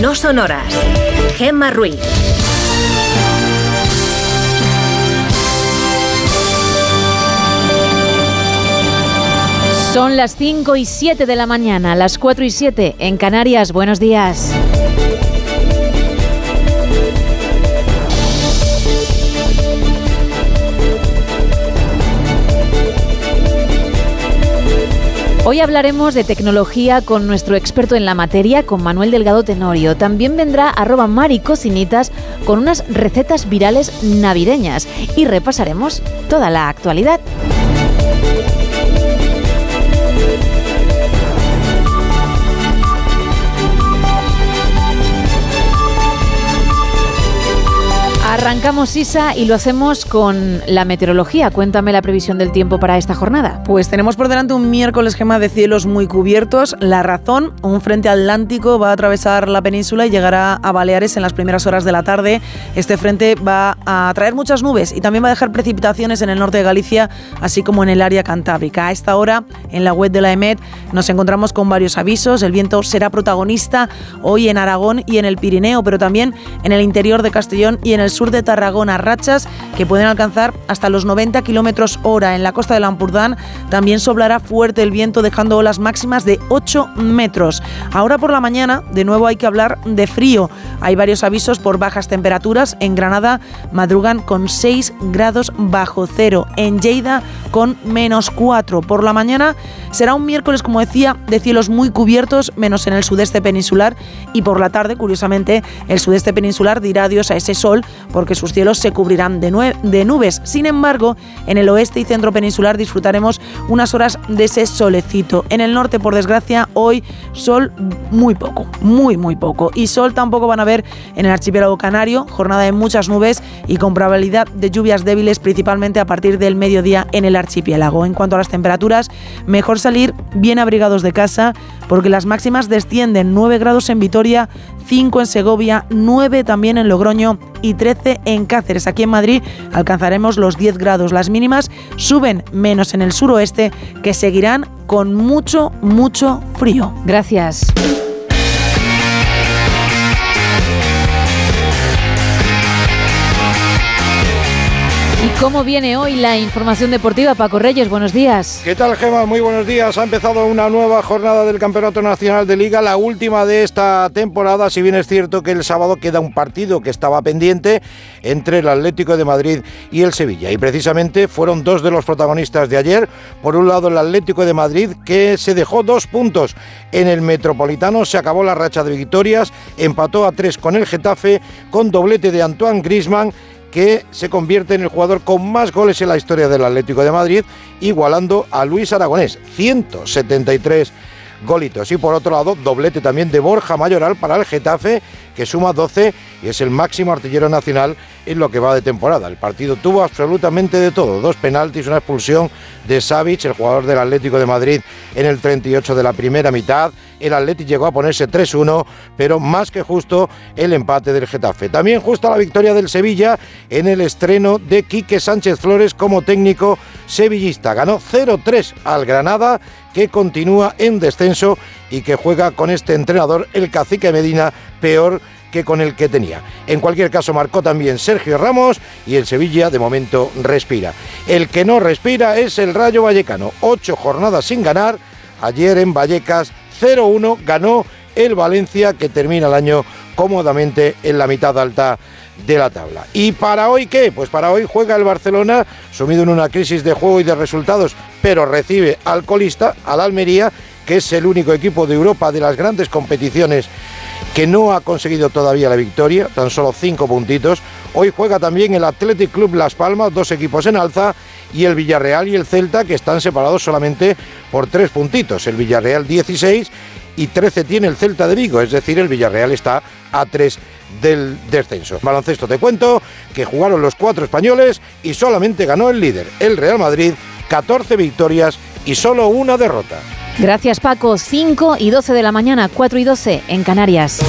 no son horas. Gemma Ruiz. Son las 5 y 7 de la mañana, las 4 y 7 en Canarias. Buenos días. Hoy hablaremos de tecnología con nuestro experto en la materia, con Manuel Delgado Tenorio. También vendrá arroba maricocinitas con unas recetas virales navideñas y repasaremos toda la actualidad. Arrancamos Isa y lo hacemos con la meteorología. Cuéntame la previsión del tiempo para esta jornada. Pues tenemos por delante un miércoles gema de cielos muy cubiertos. La razón, un frente atlántico va a atravesar la península y llegará a Baleares en las primeras horas de la tarde. Este frente va a traer muchas nubes y también va a dejar precipitaciones en el norte de Galicia, así como en el área cantábrica. A esta hora, en la web de la EMET, nos encontramos con varios avisos. El viento será protagonista hoy en Aragón y en el Pirineo, pero también en el interior de Castellón y en el sur de Tarragona, rachas que pueden alcanzar hasta los 90 kilómetros hora. En la costa de Lampurdán también soplará fuerte el viento, dejando olas máximas de 8 metros. Ahora por la mañana, de nuevo hay que hablar de frío. Hay varios avisos por bajas temperaturas. En Granada madrugan con 6 grados bajo cero. En Lleida con menos 4. Por la mañana será un miércoles, como decía, de cielos muy cubiertos, menos en el sudeste peninsular. Y por la tarde, curiosamente, el sudeste peninsular dirá adiós a ese sol porque sus cielos se cubrirán de, de nubes. Sin embargo, en el oeste y centro peninsular disfrutaremos unas horas de ese solecito. En el norte, por desgracia, hoy sol muy poco, muy, muy poco. Y sol tampoco van a ver en el archipiélago canario, jornada de muchas nubes y con probabilidad de lluvias débiles, principalmente a partir del mediodía en el archipiélago. En cuanto a las temperaturas, mejor salir bien abrigados de casa, porque las máximas descienden 9 grados en Vitoria, 5 en Segovia, 9 también en Logroño y 13 en Cáceres. Aquí en Madrid alcanzaremos los 10 grados. Las mínimas suben menos en el suroeste, que seguirán con mucho, mucho frío. Gracias. ¿Cómo viene hoy la información deportiva? Paco Reyes, buenos días. ¿Qué tal, Gema? Muy buenos días. Ha empezado una nueva jornada del Campeonato Nacional de Liga, la última de esta temporada, si bien es cierto que el sábado queda un partido que estaba pendiente entre el Atlético de Madrid y el Sevilla. Y precisamente fueron dos de los protagonistas de ayer. Por un lado, el Atlético de Madrid, que se dejó dos puntos en el Metropolitano, se acabó la racha de victorias, empató a tres con el Getafe, con doblete de Antoine Grisman que se convierte en el jugador con más goles en la historia del Atlético de Madrid, igualando a Luis Aragonés, 173 golitos. Y por otro lado, doblete también de Borja Mayoral para el Getafe, que suma 12 y es el máximo artillero nacional en lo que va de temporada. El partido tuvo absolutamente de todo, dos penaltis, una expulsión de Savic, el jugador del Atlético de Madrid, en el 38 de la primera mitad. El Atlético llegó a ponerse 3-1, pero más que justo el empate del Getafe. También justa la victoria del Sevilla en el estreno de Quique Sánchez Flores como técnico sevillista. Ganó 0-3 al Granada, que continúa en descenso y que juega con este entrenador, el cacique Medina, peor que con el que tenía. En cualquier caso, marcó también Sergio Ramos y el Sevilla de momento respira. El que no respira es el Rayo Vallecano. Ocho jornadas sin ganar. Ayer en Vallecas 0-1 ganó el Valencia que termina el año cómodamente en la mitad alta de la tabla. ¿Y para hoy qué? Pues para hoy juega el Barcelona, sumido en una crisis de juego y de resultados, pero recibe al colista, al Almería, que es el único equipo de Europa de las grandes competiciones que no ha conseguido todavía la victoria, tan solo cinco puntitos. Hoy juega también el Athletic Club Las Palmas, dos equipos en alza, y el Villarreal y el Celta, que están separados solamente por tres puntitos. El Villarreal 16 y 13 tiene el Celta de Vigo, es decir, el Villarreal está a 3 del descenso. Baloncesto te cuento que jugaron los cuatro españoles y solamente ganó el líder, el Real Madrid, 14 victorias y solo una derrota. Gracias Paco, 5 y 12 de la mañana, 4 y 12 en Canarias.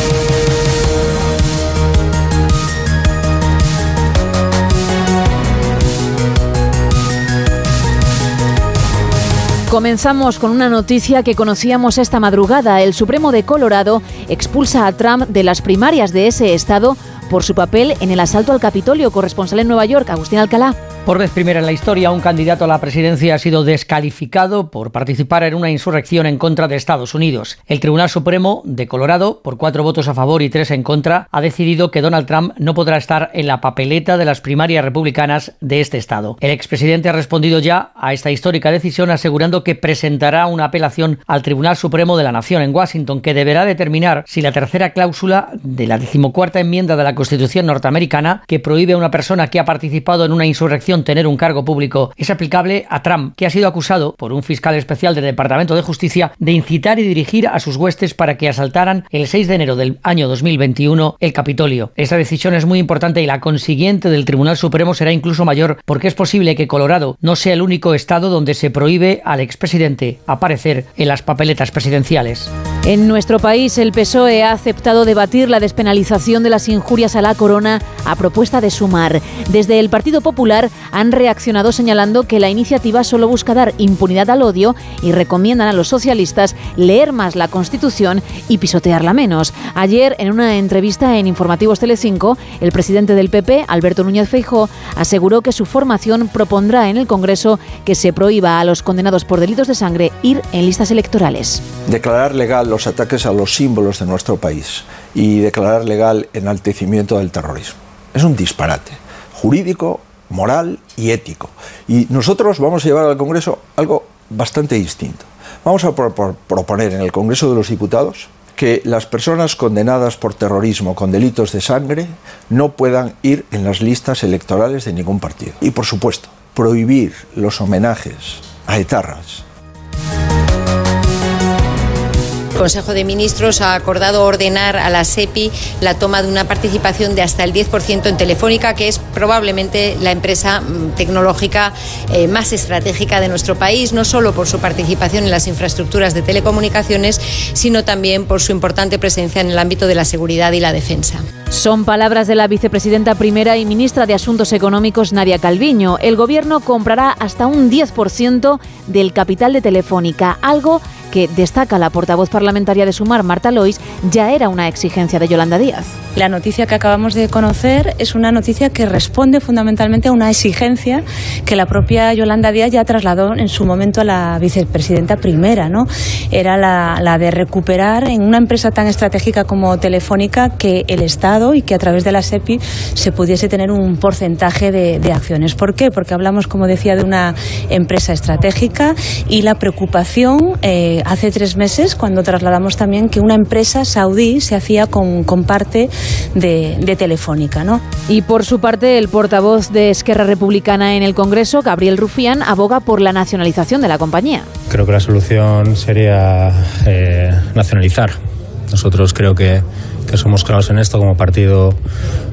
Comenzamos con una noticia que conocíamos esta madrugada. El Supremo de Colorado expulsa a Trump de las primarias de ese estado por su papel en el asalto al Capitolio. Corresponsal en Nueva York, Agustín Alcalá. Por vez primera en la historia, un candidato a la presidencia ha sido descalificado por participar en una insurrección en contra de Estados Unidos. El Tribunal Supremo de Colorado, por cuatro votos a favor y tres en contra, ha decidido que Donald Trump no podrá estar en la papeleta de las primarias republicanas de este estado. El expresidente ha respondido ya a esta histórica decisión asegurando que presentará una apelación al Tribunal Supremo de la Nación en Washington que deberá determinar si la tercera cláusula de la decimocuarta enmienda de la Constitución norteamericana que prohíbe a una persona que ha participado en una insurrección tener un cargo público es aplicable a Trump, que ha sido acusado por un fiscal especial del Departamento de Justicia de incitar y dirigir a sus huestes para que asaltaran el 6 de enero del año 2021 el Capitolio. Esta decisión es muy importante y la consiguiente del Tribunal Supremo será incluso mayor porque es posible que Colorado no sea el único estado donde se prohíbe al expresidente aparecer en las papeletas presidenciales. En nuestro país, el PSOE ha aceptado debatir la despenalización de las injurias a la corona a propuesta de Sumar. Desde el Partido Popular han reaccionado señalando que la iniciativa solo busca dar impunidad al odio y recomiendan a los socialistas leer más la Constitución y pisotearla menos. Ayer, en una entrevista en Informativos Telecinco, el presidente del PP, Alberto Núñez Feijó, aseguró que su formación propondrá en el Congreso que se prohíba a los condenados por delitos de sangre ir en listas electorales. Declarar legal los ataques a los símbolos de nuestro país y declarar legal enaltecimiento del terrorismo. Es un disparate jurídico moral y ético. Y nosotros vamos a llevar al Congreso algo bastante distinto. Vamos a proponer en el Congreso de los Diputados que las personas condenadas por terrorismo con delitos de sangre no puedan ir en las listas electorales de ningún partido. Y por supuesto, prohibir los homenajes a etarras Consejo de Ministros ha acordado ordenar a la SEPI la toma de una participación de hasta el 10% en Telefónica, que es probablemente la empresa mm, tecnológica eh, más estratégica de nuestro país, no solo por su participación en las infraestructuras de telecomunicaciones, sino también por su importante presencia en el ámbito de la seguridad y la defensa. Son palabras de la vicepresidenta primera y ministra de Asuntos Económicos, Nadia Calviño. El gobierno comprará hasta un 10% del capital de Telefónica, algo que destaca la portavoz parlamentaria de Sumar, Marta Lois, ya era una exigencia de Yolanda Díaz. La noticia que acabamos de conocer es una noticia que responde fundamentalmente a una exigencia que la propia Yolanda Díaz ya trasladó en su momento a la vicepresidenta primera, ¿no? Era la, de recuperar en una empresa tan estratégica como Telefónica que el Estado y que a través de la SEPI se pudiese tener un porcentaje de, de acciones. ¿Por qué? Porque hablamos, como decía, de una empresa estratégica y la preocupación eh, hace tres meses cuando trasladamos también que una empresa saudí se hacía con, parte de, Telefónica. ¿no? Y por su parte, el portavoz de Esquerra Republicana en el Congreso, Gabriel Rufián, aboga por la nacionalización de la compañía. Creo que la solución sería eh, nacionalizar. Nosotros creo que que somos claros en esto como partido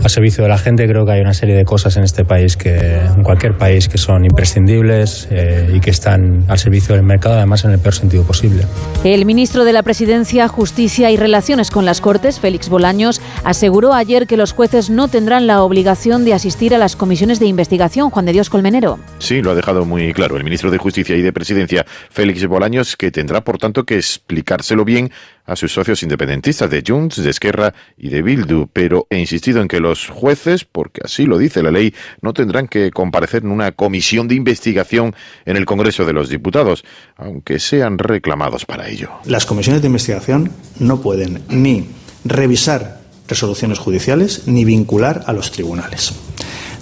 a servicio de la gente. Creo que hay una serie de cosas en este país, que en cualquier país, que son imprescindibles eh, y que están al servicio del mercado, además en el peor sentido posible. El ministro de la Presidencia, Justicia y Relaciones con las Cortes, Félix Bolaños, aseguró ayer que los jueces no tendrán la obligación de asistir a las comisiones de investigación. Juan de Dios Colmenero. Sí, lo ha dejado muy claro el ministro de Justicia y de Presidencia, Félix Bolaños, que tendrá, por tanto, que explicárselo bien a sus socios independentistas de Junts, de Esquerra y de Bildu, pero he insistido en que los jueces, porque así lo dice la ley, no tendrán que comparecer en una comisión de investigación en el Congreso de los Diputados, aunque sean reclamados para ello. Las comisiones de investigación no pueden ni revisar resoluciones judiciales ni vincular a los tribunales.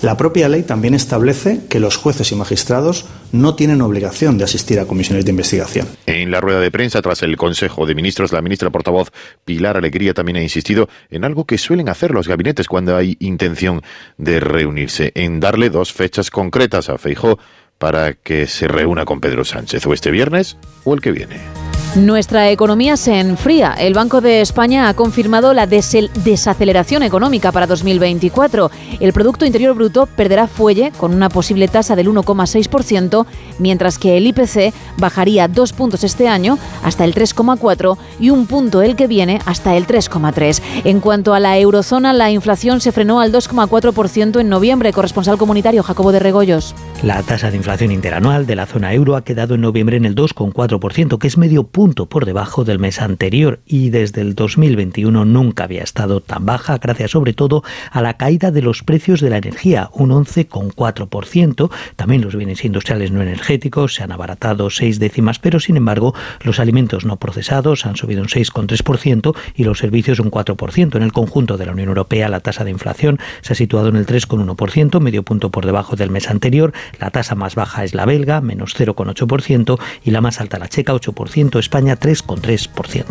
La propia ley también establece que los jueces y magistrados no tienen obligación de asistir a comisiones de investigación. En la rueda de prensa tras el Consejo de Ministros, la ministra portavoz Pilar Alegría también ha insistido en algo que suelen hacer los gabinetes cuando hay intención de reunirse, en darle dos fechas concretas a Feijó para que se reúna con Pedro Sánchez, o este viernes o el que viene. Nuestra economía se enfría. El Banco de España ha confirmado la desaceleración económica para 2024. El Producto Interior Bruto perderá fuelle con una posible tasa del 1,6%, mientras que el IPC bajaría dos puntos este año hasta el 3,4 y un punto el que viene hasta el 3,3. En cuanto a la eurozona, la inflación se frenó al 2,4% en noviembre. Corresponsal comunitario Jacobo de Regoyos. La tasa de inflación interanual de la zona euro ha quedado en noviembre en el 2,4%, que es medio punto por debajo del mes anterior y desde el 2021 nunca había estado tan baja, gracias sobre todo a la caída de los precios de la energía, un 11,4%. También los bienes industriales no energéticos se han abaratado seis décimas, pero sin embargo los alimentos no procesados han subido un 6,3% y los servicios un 4%. En el conjunto de la Unión Europea la tasa de inflación se ha situado en el 3,1%, medio punto por debajo del mes anterior la tasa más baja es la belga, menos 0,8%, y la más alta la checa, 8%, España 3,3%.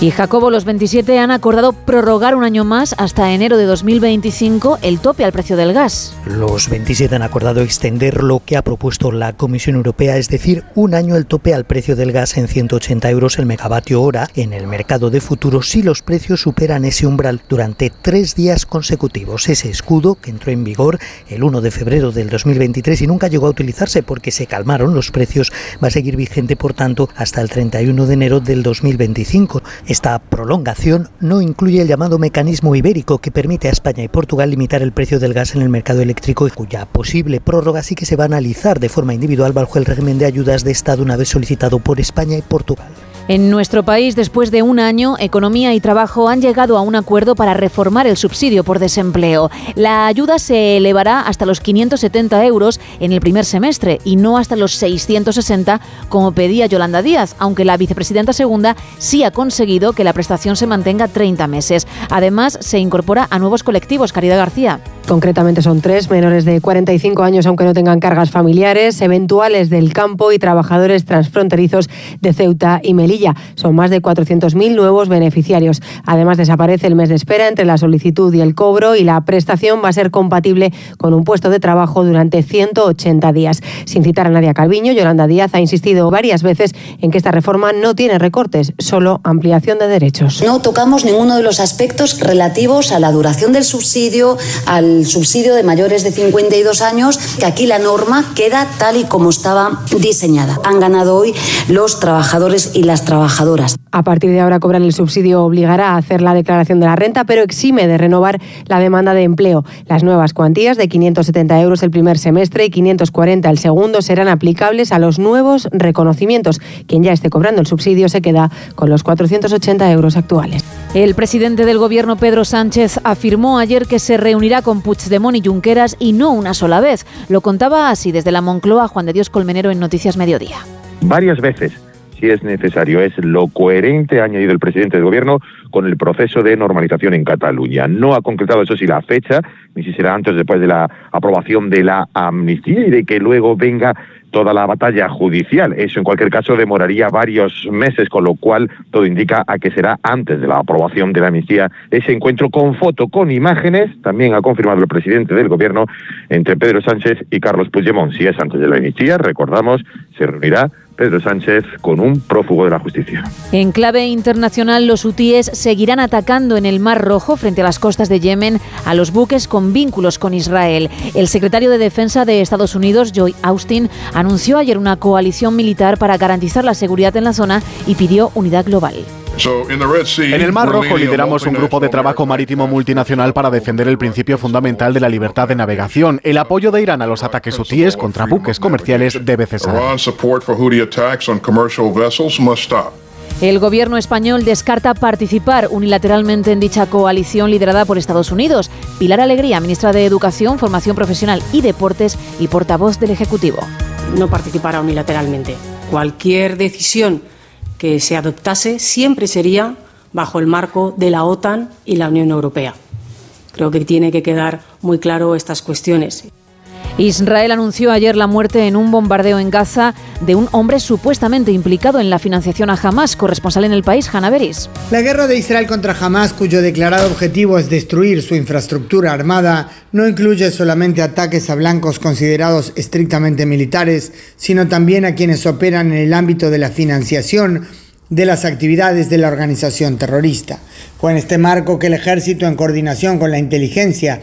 Y Jacobo, los 27 han acordado prorrogar un año más hasta enero de 2025 el tope al precio del gas. Los 27 han acordado extender lo que ha propuesto la Comisión Europea, es decir, un año el tope al precio del gas en 180 euros el megavatio hora en el mercado de futuros si los precios superan ese umbral durante tres días consecutivos. Ese escudo que entró en vigor el 1 de febrero del 2023 y nunca llegó a utilizarse porque se calmaron los precios, va a seguir vigente, por tanto, hasta el 31 de enero del 2025. Esta prolongación no incluye el llamado mecanismo ibérico que permite a España y Portugal limitar el precio del gas en el mercado eléctrico y cuya posible prórroga sí que se va a analizar de forma individual bajo el régimen de ayudas de Estado una vez solicitado por España y Portugal. En nuestro país, después de un año, Economía y Trabajo han llegado a un acuerdo para reformar el subsidio por desempleo. La ayuda se elevará hasta los 570 euros en el primer semestre y no hasta los 660 como pedía Yolanda Díaz, aunque la vicepresidenta segunda sí ha conseguido que la prestación se mantenga 30 meses. Además, se incorpora a nuevos colectivos. Caridad García. Concretamente son tres, menores de 45 años aunque no tengan cargas familiares, eventuales del campo y trabajadores transfronterizos de Ceuta y Melilla. Son más de 400.000 nuevos beneficiarios. Además desaparece el mes de espera entre la solicitud y el cobro y la prestación va a ser compatible con un puesto de trabajo durante 180 días. Sin citar a Nadia Calviño, Yolanda Díaz ha insistido varias veces en que esta reforma no tiene recortes, solo ampliación de derechos. No tocamos ninguno de los aspectos relativos a la duración del subsidio, al subsidio de mayores de 52 años, que aquí la norma queda tal y como estaba diseñada. Han ganado hoy los trabajadores y las trabajadoras. A partir de ahora cobran el subsidio obligará a hacer la declaración de la renta, pero exime de renovar la demanda de empleo. Las nuevas cuantías de 570 euros el primer semestre y 540 el segundo serán aplicables a los nuevos reconocimientos. Quien ya esté cobrando el subsidio se queda con los 480 euros actuales. El presidente del gobierno, Pedro Sánchez, afirmó ayer que se reunirá con Puigdemont y Junqueras y no una sola vez. Lo contaba así desde la Moncloa Juan de Dios Colmenero en Noticias Mediodía. Varias veces si es necesario. Es lo coherente, ha añadido el presidente del gobierno, con el proceso de normalización en Cataluña. No ha concretado, eso sí, la fecha, ni si será antes o después de la aprobación de la amnistía y de que luego venga toda la batalla judicial. Eso en cualquier caso demoraría varios meses, con lo cual todo indica a que será antes de la aprobación de la amnistía ese encuentro con foto, con imágenes, también ha confirmado el presidente del gobierno entre Pedro Sánchez y Carlos Puigdemont. Si es antes de la amnistía, recordamos, se reunirá Pedro Sánchez con un prófugo de la justicia. En clave internacional, los hutíes seguirán atacando en el Mar Rojo frente a las costas de Yemen a los buques con vínculos con Israel. El secretario de Defensa de Estados Unidos, Joy Austin, anunció ayer una coalición militar para garantizar la seguridad en la zona y pidió unidad global. En el Mar Rojo lideramos un grupo de trabajo marítimo multinacional para defender el principio fundamental de la libertad de navegación. El apoyo de Irán a los ataques hutíes contra buques comerciales debe cesar. El gobierno español descarta participar unilateralmente en dicha coalición liderada por Estados Unidos. Pilar Alegría, ministra de Educación, Formación Profesional y Deportes y portavoz del Ejecutivo. No participará unilateralmente. Cualquier decisión que se adoptase siempre sería bajo el marco de la OTAN y la Unión Europea. Creo que tiene que quedar muy claro estas cuestiones. Israel anunció ayer la muerte en un bombardeo en Gaza de un hombre supuestamente implicado en la financiación a Hamas, corresponsal en el país, Hanna Beris. La guerra de Israel contra Hamas, cuyo declarado objetivo es destruir su infraestructura armada, no incluye solamente ataques a blancos considerados estrictamente militares, sino también a quienes operan en el ámbito de la financiación de las actividades de la organización terrorista. Fue en este marco que el ejército, en coordinación con la inteligencia,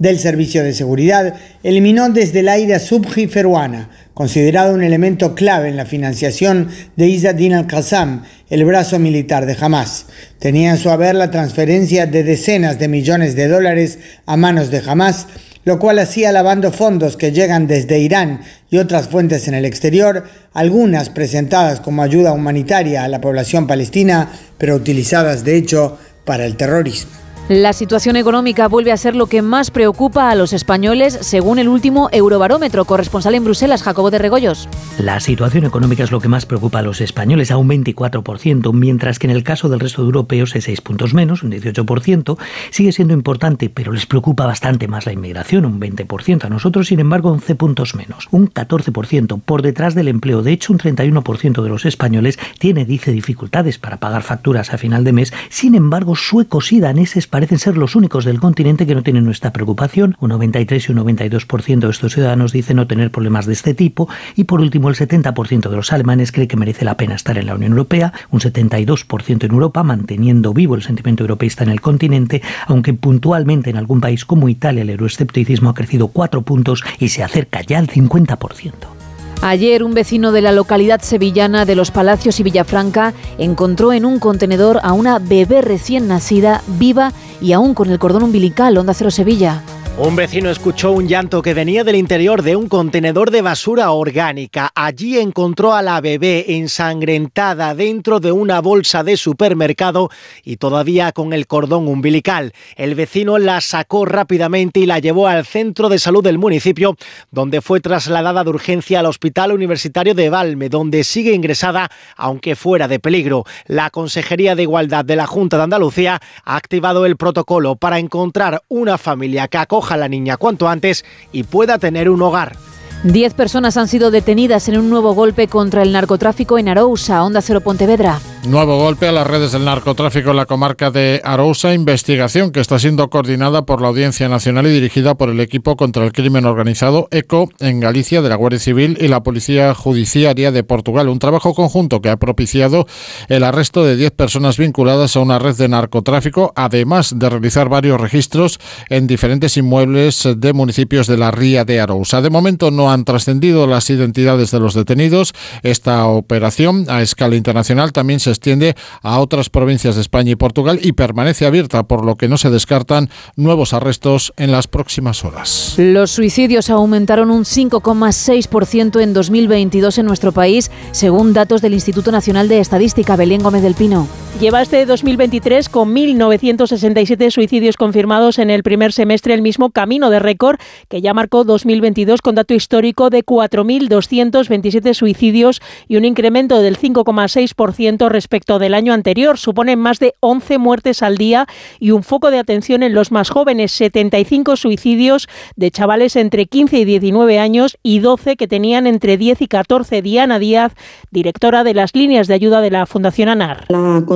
del Servicio de Seguridad, eliminó desde el aire a Subhi Feruana, considerado un elemento clave en la financiación de Izzadin al-Qassam, el brazo militar de Hamas. Tenía en su haber la transferencia de decenas de millones de dólares a manos de Hamas lo cual hacía lavando fondos que llegan desde Irán y otras fuentes en el exterior, algunas presentadas como ayuda humanitaria a la población palestina, pero utilizadas de hecho para el terrorismo. La situación económica vuelve a ser lo que más preocupa a los españoles, según el último Eurobarómetro. Corresponsal en Bruselas, Jacobo de Regoyos. La situación económica es lo que más preocupa a los españoles, a un 24%, mientras que en el caso del resto de europeos es 6 puntos menos, un 18%. Sigue siendo importante, pero les preocupa bastante más la inmigración, un 20%. A nosotros, sin embargo, 11 puntos menos, un 14%, por detrás del empleo. De hecho, un 31% de los españoles tiene, dice, dificultades para pagar facturas a final de mes. Sin embargo, suecos y daneses parecen ser los únicos del continente que no tienen nuestra preocupación. Un 93 y un 92% de estos ciudadanos dicen no tener problemas de este tipo. Y por último, el 70% de los alemanes cree que merece la pena estar en la Unión Europea. Un 72% en Europa, manteniendo vivo el sentimiento europeísta en el continente, aunque puntualmente en algún país como Italia el euroescepticismo ha crecido 4 puntos y se acerca ya al 50%. Ayer un vecino de la localidad sevillana de Los Palacios y Villafranca encontró en un contenedor a una bebé recién nacida, viva y aún con el cordón umbilical. Onda Cero Sevilla. Un vecino escuchó un llanto que venía del interior de un contenedor de basura orgánica. Allí encontró a la bebé ensangrentada dentro de una bolsa de supermercado y todavía con el cordón umbilical. El vecino la sacó rápidamente y la llevó al centro de salud del municipio, donde fue trasladada de urgencia al Hospital Universitario de Valme, donde sigue ingresada, aunque fuera de peligro. La Consejería de Igualdad de la Junta de Andalucía ha activado el protocolo para encontrar una familia que acoja a la niña cuanto antes y pueda tener un hogar. Diez personas han sido detenidas en un nuevo golpe contra el narcotráfico en Arousa, Onda Cero Pontevedra. Nuevo golpe a las redes del narcotráfico en la comarca de Arousa, investigación que está siendo coordinada por la Audiencia Nacional y dirigida por el equipo contra el crimen organizado ECO en Galicia de la Guardia Civil y la Policía Judiciaria de Portugal. Un trabajo conjunto que ha propiciado el arresto de diez personas vinculadas a una red de narcotráfico, además de realizar varios registros en diferentes inmuebles de municipios de la Ría de Arousa. De momento no han trascendido las identidades de los detenidos. Esta operación a escala internacional también se extiende a otras provincias de España y Portugal y permanece abierta, por lo que no se descartan nuevos arrestos en las próximas horas. Los suicidios aumentaron un 5,6% en 2022 en nuestro país, según datos del Instituto Nacional de Estadística. Belén Gómez del Pino. Lleva este 2023 con 1.967 suicidios confirmados en el primer semestre, el mismo camino de récord que ya marcó 2022 con dato histórico de 4.227 suicidios y un incremento del 5,6% respecto del año anterior. Suponen más de 11 muertes al día y un foco de atención en los más jóvenes, 75 suicidios de chavales entre 15 y 19 años y 12 que tenían entre 10 y 14. Diana Díaz, directora de las líneas de ayuda de la Fundación ANAR.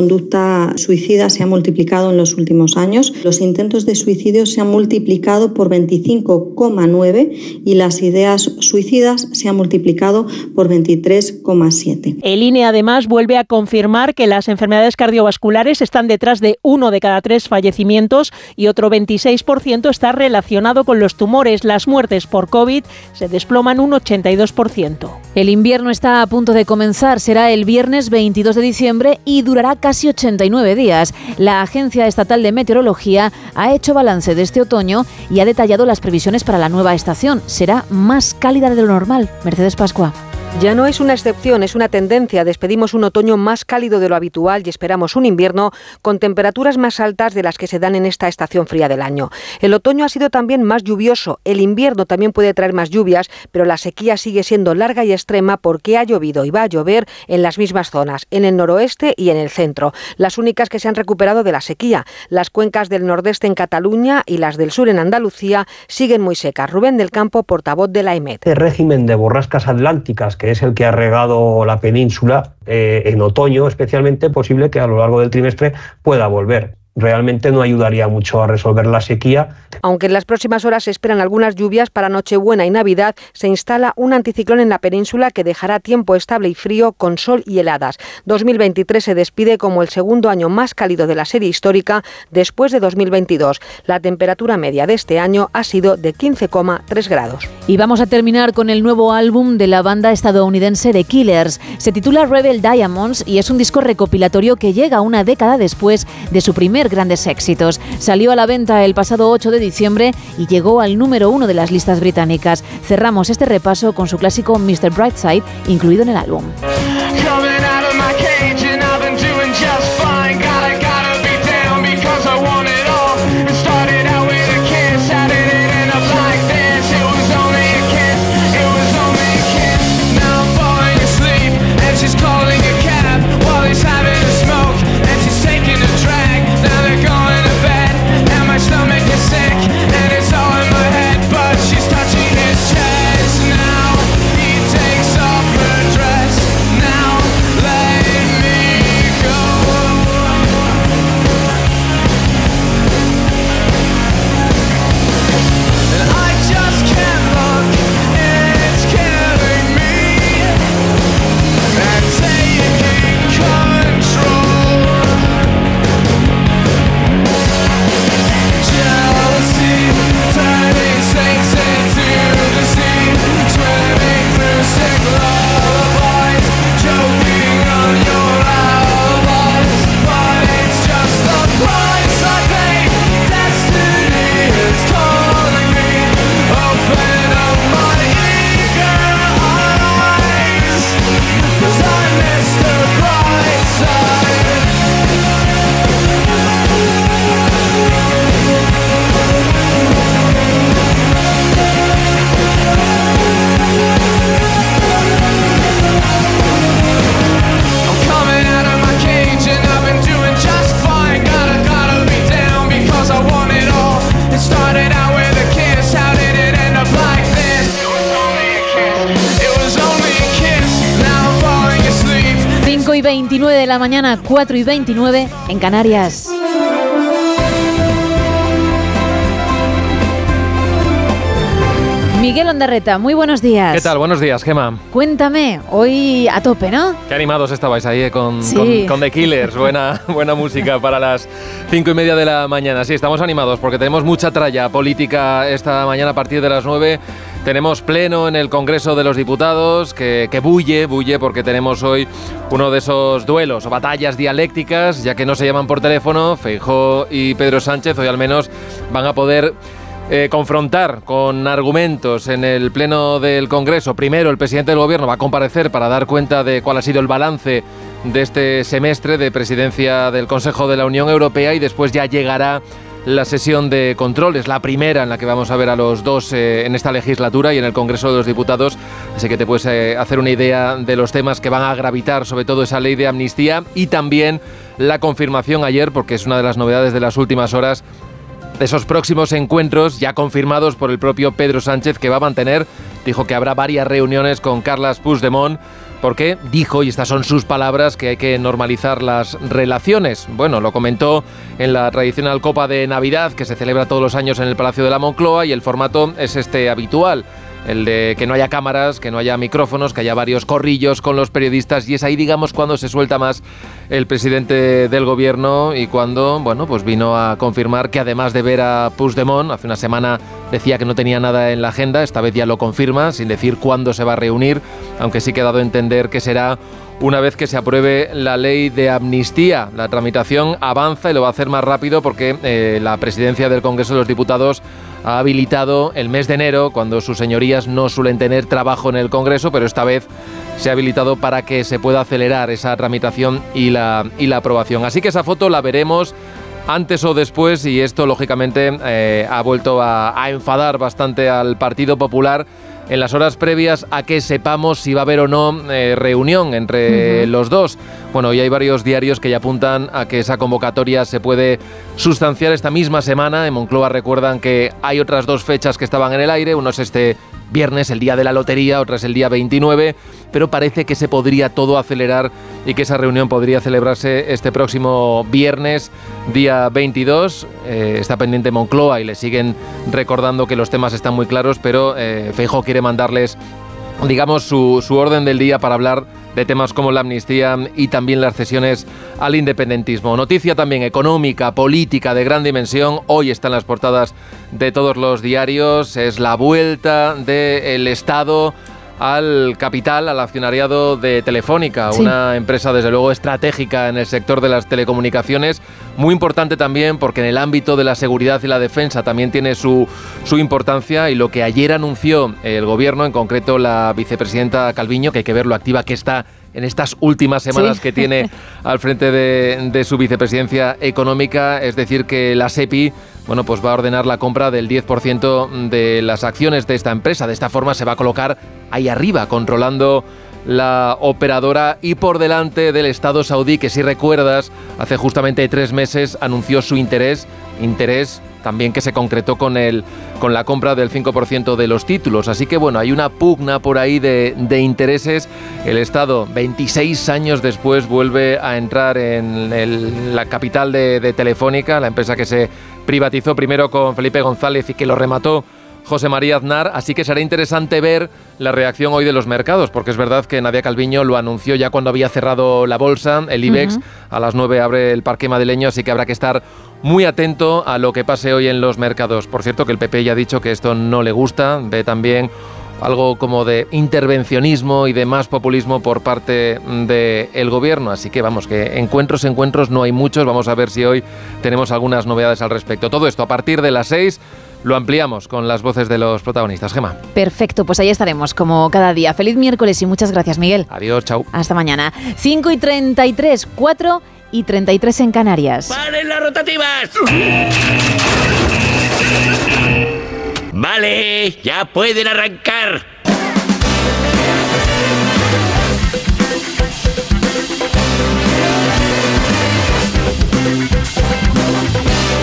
Conducta suicida se ha multiplicado en los últimos años. Los intentos de suicidio se han multiplicado por 25,9 y las ideas suicidas se han multiplicado por 23,7. El INE además vuelve a confirmar que las enfermedades cardiovasculares están detrás de uno de cada tres fallecimientos y otro 26% está relacionado con los tumores. Las muertes por COVID se desploman un 82%. El invierno está a punto de comenzar. Será el viernes 22 de diciembre y durará casi 89 días. La Agencia Estatal de Meteorología ha hecho balance de este otoño y ha detallado las previsiones para la nueva estación. Será más cálida de lo normal. Mercedes Pascua. Ya no es una excepción, es una tendencia. Despedimos un otoño más cálido de lo habitual y esperamos un invierno con temperaturas más altas de las que se dan en esta estación fría del año. El otoño ha sido también más lluvioso. El invierno también puede traer más lluvias, pero la sequía sigue siendo larga y extrema porque ha llovido y va a llover en las mismas zonas, en el noroeste y en el centro. Las únicas que se han recuperado de la sequía. Las cuencas del nordeste en Cataluña y las del sur en Andalucía siguen muy secas. Rubén del Campo, portavoz de la EMET. Este régimen de borrascas atlánticas que es el que ha regado la península eh, en otoño, especialmente posible que a lo largo del trimestre pueda volver realmente no ayudaría mucho a resolver la sequía. Aunque en las próximas horas se esperan algunas lluvias para Nochebuena y Navidad, se instala un anticiclón en la península que dejará tiempo estable y frío con sol y heladas. 2023 se despide como el segundo año más cálido de la serie histórica después de 2022. La temperatura media de este año ha sido de 15,3 grados. Y vamos a terminar con el nuevo álbum de la banda estadounidense The Killers. Se titula Rebel Diamonds y es un disco recopilatorio que llega una década después de su primer grandes éxitos. Salió a la venta el pasado 8 de diciembre y llegó al número uno de las listas británicas. Cerramos este repaso con su clásico Mr. Brightside, incluido en el álbum. 4 y 29 en Canarias. Miguel Ondarreta, muy buenos días. ¿Qué tal? Buenos días, Gema. Cuéntame, hoy a tope, ¿no? Qué animados estabais ahí eh, con, Sí. con, con The Killers. Buena, buena música para las cinco y media de la mañana. Sí, estamos animados porque tenemos mucha tralla política esta mañana a partir de las 9. Tenemos pleno en el Congreso de los Diputados que, que bulle, bulle porque tenemos hoy uno de esos duelos o batallas dialécticas, ya que no se llaman por teléfono, Feijó y Pedro Sánchez hoy al menos van a poder eh, confrontar con argumentos en el Pleno del Congreso. Primero, el presidente del Gobierno va a comparecer para dar cuenta de cuál ha sido el balance de este semestre de presidencia del Consejo de la Unión Europea y después ya llegará la sesión de control. Es la primera en la que vamos a ver a los dos eh, en esta legislatura y en el Congreso de los Diputados. Así que te puedes eh, hacer una idea de los temas que van a gravitar, sobre todo esa ley de amnistía y también la confirmación ayer, porque es una de las novedades de las últimas horas, de esos próximos encuentros ya confirmados por el propio Pedro Sánchez que va a mantener. Dijo que habrá varias reuniones con Carlas Puigdemont porque dijo, y estas son sus palabras, que hay que normalizar las relaciones. Bueno, lo comentó en la tradicional Copa de Navidad que se celebra todos los años en el Palacio de la Moncloa y el formato es este habitual. El de que no haya cámaras, que no haya micrófonos, que haya varios corrillos con los periodistas y es ahí, digamos, cuando se suelta más el presidente del gobierno y cuando, bueno, pues vino a confirmar que además de ver a Puigdemont, hace una semana decía que no tenía nada en la agenda, esta vez ya lo confirma, sin decir cuándo se va a reunir, aunque sí que ha a entender que será una vez que se apruebe la ley de amnistía. La tramitación avanza y lo va a hacer más rápido porque eh, la presidencia del Congreso de los Diputados ha habilitado el mes de enero, cuando sus señorías no suelen tener trabajo en el Congreso, pero esta vez se ha habilitado para que se pueda acelerar esa tramitación y la, y la aprobación. Así que esa foto la veremos antes o después y esto lógicamente eh, ha vuelto a, a enfadar bastante al Partido Popular en las horas previas a que sepamos si va a haber o no eh, reunión entre los dos. Bueno, y hay varios diarios que ya apuntan a que esa convocatoria se puede sustanciar esta misma semana. En Moncloa recuerdan que hay otras dos fechas que estaban en el aire. Uno es este viernes, el día de la lotería, otra es el día 29, pero parece que se podría todo acelerar y que esa reunión podría celebrarse este próximo viernes, día 22. Eh, está pendiente Moncloa y le siguen recordando que los temas están muy claros, pero eh, Feijóo quiere mandarles digamos, su, su orden del día para hablar de temas como la amnistía y también las cesiones al independentismo. Noticia también económica, política de gran dimensión. Hoy están las portadas de todos los diarios. Es la vuelta del Estado al capital, al accionariado de Telefónica, Sí. una empresa desde luego estratégica en el sector de las telecomunicaciones, muy importante también porque en el ámbito de la seguridad y la defensa también tiene su, su importancia y lo que ayer anunció el gobierno, en concreto la vicepresidenta Calviño, que hay que ver lo activa que está en estas últimas semanas Sí. que tiene al frente de, de su vicepresidencia económica, es decir, que la SEPI bueno, pues va a ordenar la compra del 10% de las acciones de esta empresa. De esta forma se va a colocar ahí arriba, controlando la operadora y por delante del Estado saudí, que si recuerdas, hace justamente tres meses anunció su interés, interés también que se concretó con, el, con la compra del 5% de los títulos. Así que bueno, hay una pugna por ahí de, intereses. El Estado, 26 años después, vuelve a entrar en el- la capital de Telefónica, la empresa que se privatizó primero con Felipe González y que lo remató José María Aznar, así que será interesante ver la reacción hoy de los mercados, porque es verdad que Nadia Calviño lo anunció ya cuando había cerrado la bolsa, el IBEX, a las 9 abre el parque madrileño, así que habrá que estar muy atento a lo que pase hoy en los mercados. Por cierto, que el PP ya ha dicho que esto no le gusta, ve también algo como de intervencionismo y de más populismo por parte del gobierno. Así que vamos, que encuentros, encuentros no hay muchos. Vamos a ver si hoy tenemos algunas novedades al respecto. Todo esto a partir de las 6 lo ampliamos con las voces de los protagonistas. Gema. Perfecto, pues ahí estaremos como cada día. Feliz miércoles y muchas gracias, Miguel. Adiós, chao. Hasta mañana. 5 y 33, 4 y 33 en Canarias. ¡Paren las rotativas! Vale, ya pueden arrancar.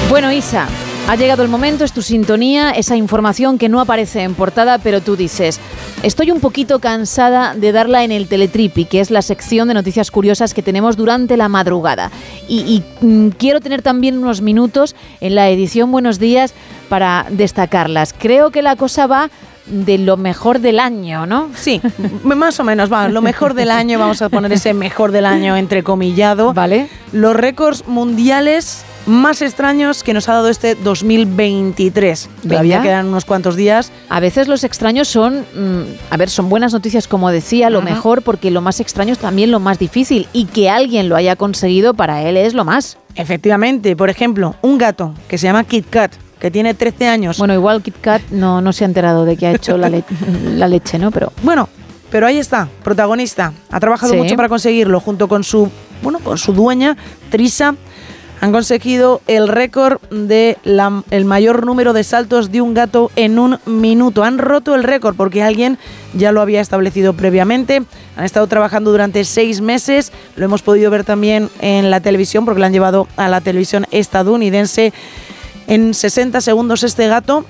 Bueno, Isa, ha llegado el momento, es tu sintonía, esa información que no aparece en portada, pero tú dices, estoy un poquito cansada de darla en el Teletripi, que es la sección de noticias curiosas que tenemos durante la madrugada. Y, mm, quiero tener también unos minutos en la edición Buenos Días para destacarlas. Creo que la cosa va de lo mejor del año, ¿no? Sí, más o menos, va, lo mejor del año, vamos a poner ese mejor del año entrecomillado. Vale. Los récords mundiales más extraños que nos ha dado este 2023. Todavía quedan unos cuantos días. A veces los extraños son, mm, a ver, son buenas noticias, como decía, lo Ajá. mejor, porque lo más extraño es también lo más difícil. Y que alguien lo haya conseguido para él es lo más. Efectivamente, por ejemplo, un gato que se llama Kit Kat, que tiene 13 años. Bueno, igual Kit Kat no, no se ha enterado de que ha hecho la, le- la leche, ¿no? Pero Bueno, pero ahí está, protagonista. Ha trabajado Sí. mucho para conseguirlo junto con su, bueno, con su dueña, Trisa. Han conseguido el récord de la- el mayor número de saltos de un gato en un minuto. Han roto el récord porque alguien ya lo había establecido previamente. Han estado trabajando durante seis meses. Lo hemos podido ver también en la televisión porque lo han llevado a la televisión estadounidense. En 60 segundos este gato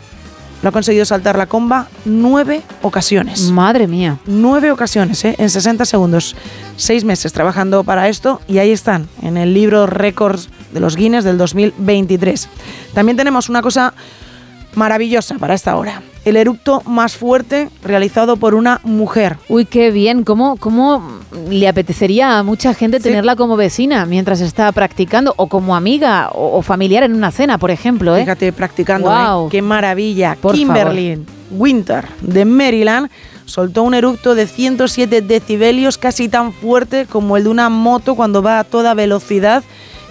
lo ha conseguido saltar la comba nueve ocasiones. madre mía. Nueve ocasiones, ¿eh? en 60 segundos. Seis meses trabajando para esto y ahí están, en el libro Récords de los Guinness del 2023. También tenemos una cosa maravillosa para esta hora. El eructo más fuerte realizado por una mujer. Uy, qué bien. ¿Cómo, cómo le apetecería a mucha gente tenerla como vecina mientras está practicando? O como amiga o, o familiar en una cena, por ejemplo, ¿eh? Fíjate, practicando. Guau. ¿eh? Qué maravilla. Por Kimberly Winter de Maryland soltó un eructo de 107 decibelios, casi tan fuerte como el de una moto cuando va a toda velocidad.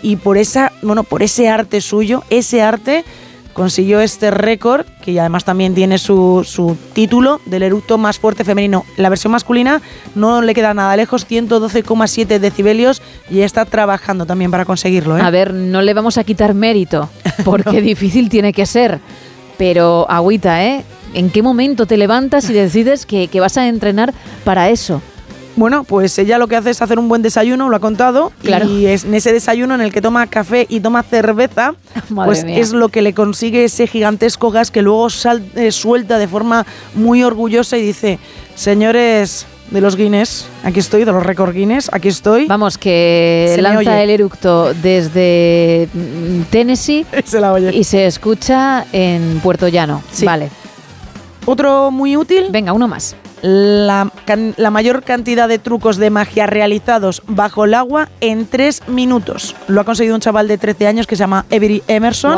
Y por esa, bueno, por ese arte suyo, ese arte consiguió este récord, que además también tiene su, su título del eructo más fuerte femenino. La versión masculina no le queda nada lejos, 112,7 decibelios, y está trabajando también para conseguirlo. ¿eh? A ver, no le vamos a quitar mérito, porque difícil tiene que ser. Pero agüita, ¿eh? ¿En qué momento te levantas y decides que, que vas a entrenar para eso? Bueno, pues ella lo que hace es hacer un buen desayuno, lo ha contado, Claro. y es en ese desayuno en el que toma café y toma cerveza, Madre pues mía. es lo que le consigue ese gigantesco gas que luego sal- eh, suelta de forma muy orgullosa y dice, señores de los Guinness, aquí estoy, de los récord Guinness, aquí estoy. Vamos, que Se lanza el eructo desde mm, Tennessee se la oye. y se escucha en Puerto Llano. Vale. Otro muy útil. Venga, uno más. La, can- la mayor cantidad de trucos de magia realizados bajo el agua en tres minutos. Lo ha conseguido un chaval de 13 años que se llama Avery Emerson,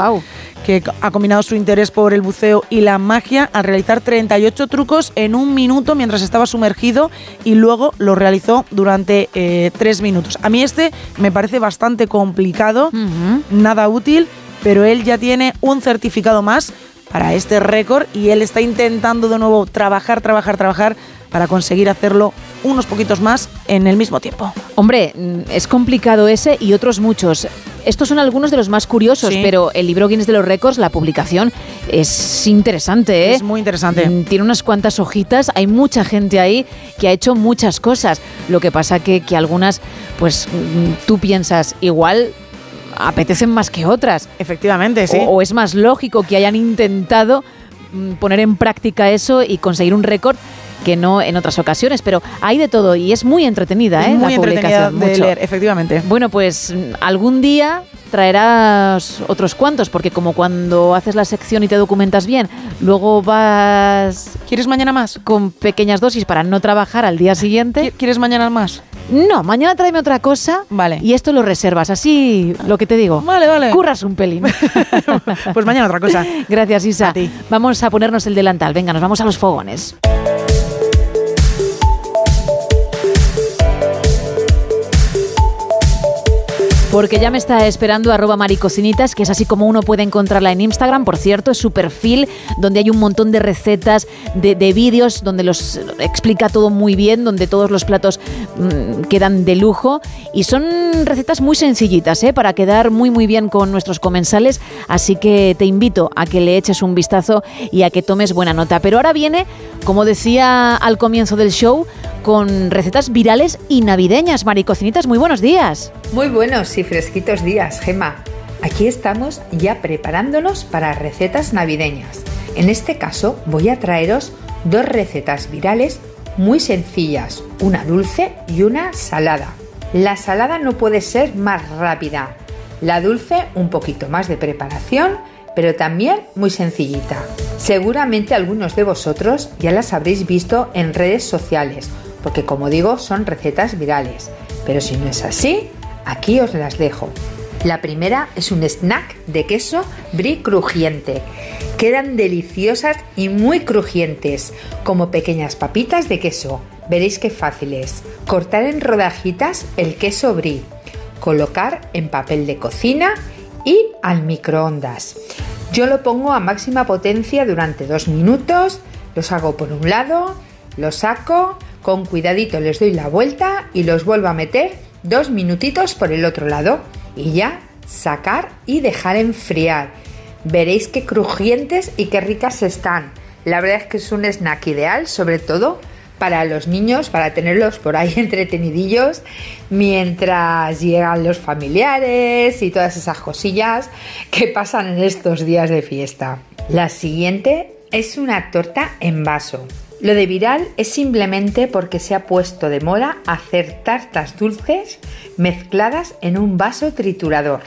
que ha combinado su interés por el buceo y la magia al realizar 38 trucos en un minuto mientras estaba sumergido y luego lo realizó durante eh, tres minutos. A mí este me parece bastante complicado, nada útil, pero él ya tiene un certificado más para este récord y él está intentando de nuevo trabajar, trabajar, trabajar para conseguir hacerlo unos poquitos más en el mismo tiempo. Hombre, mm, es complicado ese y otros muchos. Estos son algunos de los más curiosos, Sí. pero el libro Guinness de los Récords, la publicación, es interesante, ¿eh? Es muy interesante. Mm, Tiene unas cuantas hojitas, hay mucha gente ahí que ha hecho muchas cosas. Lo que pasa que, que algunas, pues mm, tú piensas, igual apetecen más que otras. Efectivamente, sí. O, o es más lógico que hayan intentado mm, poner en práctica eso y conseguir un récord que no en otras ocasiones, pero hay de todo y es muy entretenida, ¿eh? muy la entretenida publicación, de mucho. leer, efectivamente. Bueno, pues algún día traerás otros cuantos, porque como cuando haces la sección y te documentas bien, luego vas... ¿Quieres mañana más? Con pequeñas dosis para no trabajar al día siguiente. ¿Quieres mañana más? No, mañana tráeme otra cosa. Vale. Y esto lo reservas, así lo que te digo. Vale, vale. Curras un pelín. pues mañana otra cosa. Gracias, Isa. Vamos a ponernos el delantal. Venga, nos vamos a los fogones. Porque ya me está esperando arroba maricocinitas, que es así como uno puede encontrarla en Instagram. Por cierto, es su perfil, donde hay un montón de recetas, de, de vídeos, donde los explica todo muy bien, donde todos los platos mm, quedan de lujo. Y son recetas muy sencillitas, ¿eh? para quedar muy muy bien con nuestros comensales. Así que te invito a que le eches un vistazo y a que tomes buena nota. Pero ahora viene, como decía al comienzo del show, con recetas virales y navideñas. Maricocinitas, muy buenos días. Muy buenos y fresquitos días, Gema. Aquí estamos ya preparándonos para recetas navideñas. En este caso voy a traeros dos recetas virales muy sencillas, una dulce y una salada. La salada no puede ser más rápida, la dulce un poquito más de preparación, pero también muy sencillita. Seguramente algunos de vosotros ya las habréis visto en redes sociales, porque como digo son recetas virales, pero si no es así, aquí os las dejo. La primera es un snack de queso brie crujiente. Quedan deliciosas y muy crujientes, como pequeñas papitas de queso. Veréis qué fácil es. Cortar en rodajitas el queso brie, colocar en papel de cocina y al microondas. Yo lo pongo a máxima potencia durante dos minutos, los hago por un lado, los saco, con cuidadito les doy la vuelta y los vuelvo a meter dos minutitos por el otro lado y ya sacar y dejar enfriar. Veréis qué crujientes y qué ricas están. La verdad es que es un snack ideal, sobre todo para los niños, para tenerlos por ahí entretenidillos mientras llegan los familiares y todas esas cosillas que pasan en estos días de fiesta. La siguiente es una torta en vaso. Lo de viral es simplemente porque se ha puesto de moda hacer tartas dulces mezcladas en un vaso triturador.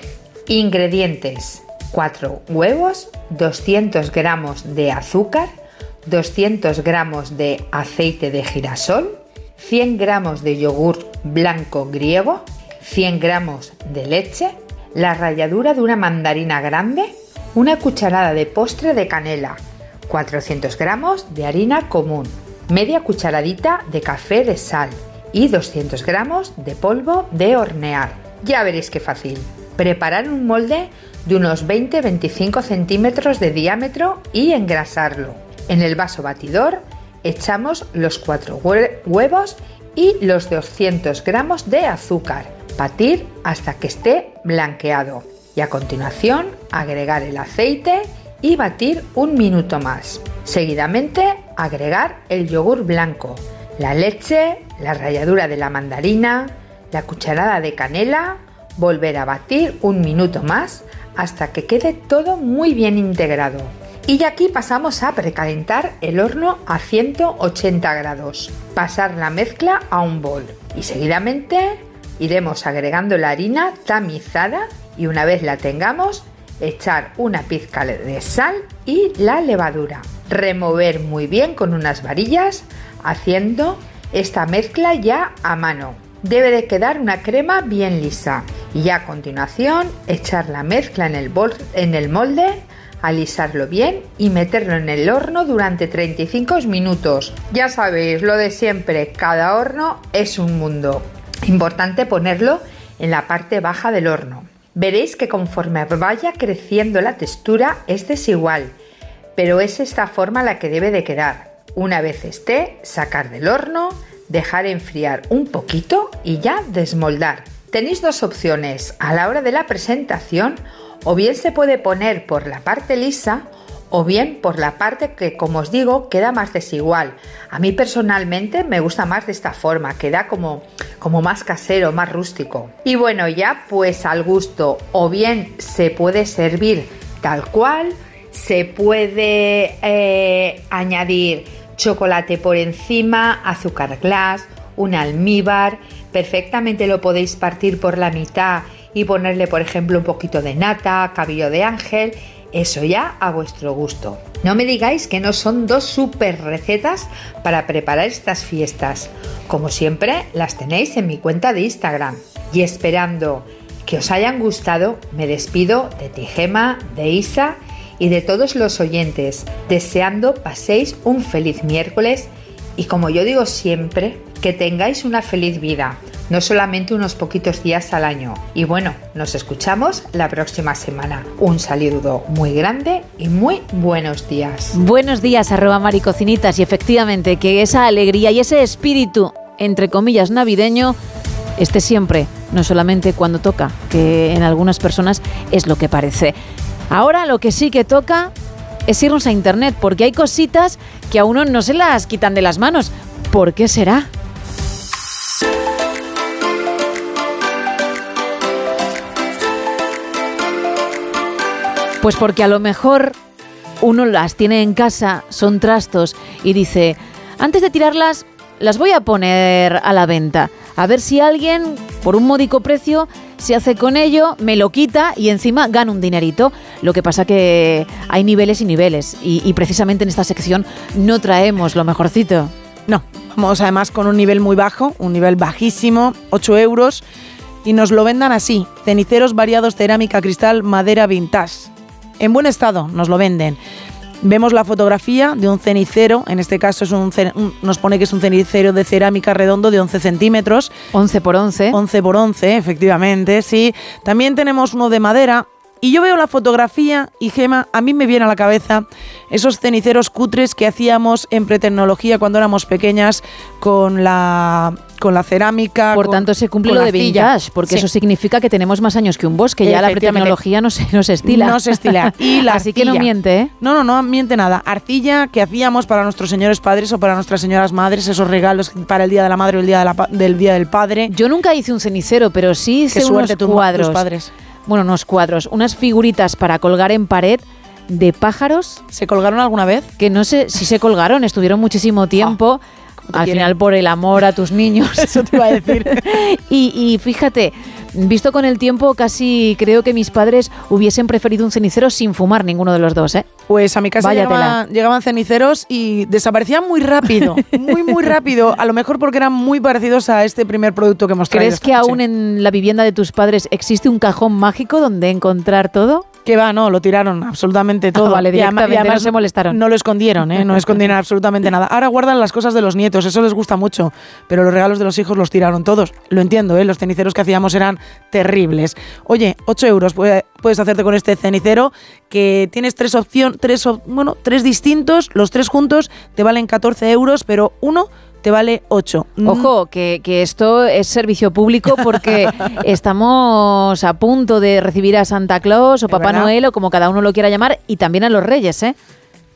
Ingredientes: 4 huevos, 200 gramos de azúcar, 200 gramos de aceite de girasol, 100 gramos de yogur blanco griego, 100 gramos de leche, la ralladura de una mandarina grande, una cucharada de postre de canela, 400 gramos de harina común, media cucharadita de café de sal y 200 gramos de polvo de hornear. Ya veréis qué fácil. Preparar un molde de unos 20-25 centímetros de diámetro y engrasarlo. En el vaso batidor echamos los 4 huevos y los 200 gramos de azúcar. Batir hasta que esté blanqueado. Y a continuación agregar el aceite y batir un minuto más. Seguidamente agregar el yogur blanco, la leche, la ralladura de la mandarina, la cucharada de canela, volver a batir un minuto más hasta que quede todo muy bien integrado. Y aquí pasamos a precalentar el horno a 180 grados. Pasar la mezcla a un bol y seguidamente iremos agregando la harina tamizada y una vez la tengamos echar una pizca de sal y la levadura. Remover muy bien con unas varillas haciendo esta mezcla ya a mano. Debe de quedar una crema bien lisa y a continuación echar la mezcla en el, bol en el molde, alisarlo bien y meterlo en el horno durante 35 minutos. Ya sabéis, lo de siempre, cada horno es un mundo. Importante ponerlo en la parte baja del horno. Veréis que conforme vaya creciendo la textura es desigual, pero es esta forma la que debe de quedar. Una vez esté, sacar del horno, dejar enfriar un poquito y ya desmoldar. Tenéis dos opciones a la hora de la presentación, o bien se puede poner por la parte lisa o bien por la parte que, como os digo, queda más desigual. A mí personalmente me gusta más de esta forma, queda como, como más casero, más rústico. Y bueno, ya pues al gusto, o bien se puede servir tal cual, se puede eh, añadir chocolate por encima, azúcar glass, un almíbar, perfectamente lo podéis partir por la mitad y ponerle por ejemplo un poquito de nata, cabello de ángel, eso ya a vuestro gusto. No me digáis que no son dos super recetas para preparar estas fiestas. Como siempre, las tenéis en mi cuenta de Instagram. Y esperando que os hayan gustado, me despido de Tijema, de Isa y de todos los oyentes, deseando paséis un feliz miércoles y como yo digo siempre, que tengáis una feliz vida, no solamente unos poquitos días al año. Y bueno, nos escuchamos la próxima semana. Un saludo muy grande y muy buenos días. Buenos días, arroba maricocinitas, y efectivamente que esa alegría y ese espíritu, entre comillas, navideño, esté siempre, no solamente cuando toca, que en algunas personas es lo que parece. Ahora lo que sí que toca es irnos a internet, porque hay cositas que a uno no se las quitan de las manos. ¿Por qué será? Pues porque a lo mejor uno las tiene en casa, son trastos, y dice, antes de tirarlas, las voy a poner a la venta. A ver si alguien, por un módico precio, se hace con ello, me lo quita y encima gana un dinerito. Lo que pasa que hay niveles y niveles. Y, y precisamente en esta sección no traemos lo mejorcito. No, vamos además con un nivel muy bajo, un nivel bajísimo, 8 euros. Y nos lo vendan así, ceniceros variados cerámica, cristal, madera, vintage. En buen estado nos lo venden. Vemos la fotografía de un cenicero, en este caso es un, nos pone que es un cenicero de cerámica redondo de 11 centímetros. 11 por 11. 11 por 11, efectivamente, sí. También tenemos uno de madera. Y yo veo la fotografía y Gema, a mí me viene a la cabeza esos ceniceros cutres que hacíamos en pretecnología cuando éramos pequeñas con la, con la cerámica. Por con- tanto, se cumple lo de arcilla. vintage, porque Sí. eso significa que tenemos más años que un bosque. Ya la pretecnología no se, no se estila. No se estila. Y la Así que no arcilla. miente, ¿eh? No, no, no miente nada. Arcilla que hacíamos para nuestros señores padres o para nuestras señoras madres, esos regalos para el Día de la Madre o el Día de la pa- del Día del Padre. Yo nunca hice un cenicero, pero sí hice Qué suerte unos tu- tus cuadros. padres. Bueno, unos cuadros, unas figuritas para colgar en pared de pájaros. ¿Se colgaron alguna vez? Que no sé si se colgaron, estuvieron muchísimo tiempo. te al quieren. final por el amor a tus niños. Eso te iba a decir. y, y fíjate, visto con el tiempo, casi creo que mis padres hubiesen preferido un cenicero sin fumar ninguno de los dos, ¿eh? Pues a mi casa llegaban, llegaban ceniceros y desaparecían muy rápido, muy, muy rápido. A lo mejor porque eran muy parecidos a este primer producto que hemos traído. ¿Crees que aún en la vivienda de tus padres existe un cajón mágico donde encontrar todo? Que va, no, lo tiraron absolutamente todo. Ah, vale, Y no se molestaron. No lo escondieron, ¿eh? No escondieron absolutamente nada. Ahora guardan las cosas de los nietos, eso les gusta mucho. Pero los regalos de los hijos los tiraron todos. Lo entiendo, ¿eh? Los ceniceros que hacíamos eran terribles. Oye, 8 euros puede- puedes hacerte con este cenicero que tienes tres opciones, tres, bueno, tres distintos, los tres juntos te valen 14 euros, pero uno te vale 8. Ojo, que, que esto es servicio público porque estamos a punto de recibir a Santa Claus o Papá verdad. Noel o como cada uno lo quiera llamar y también a los Reyes, ¿eh?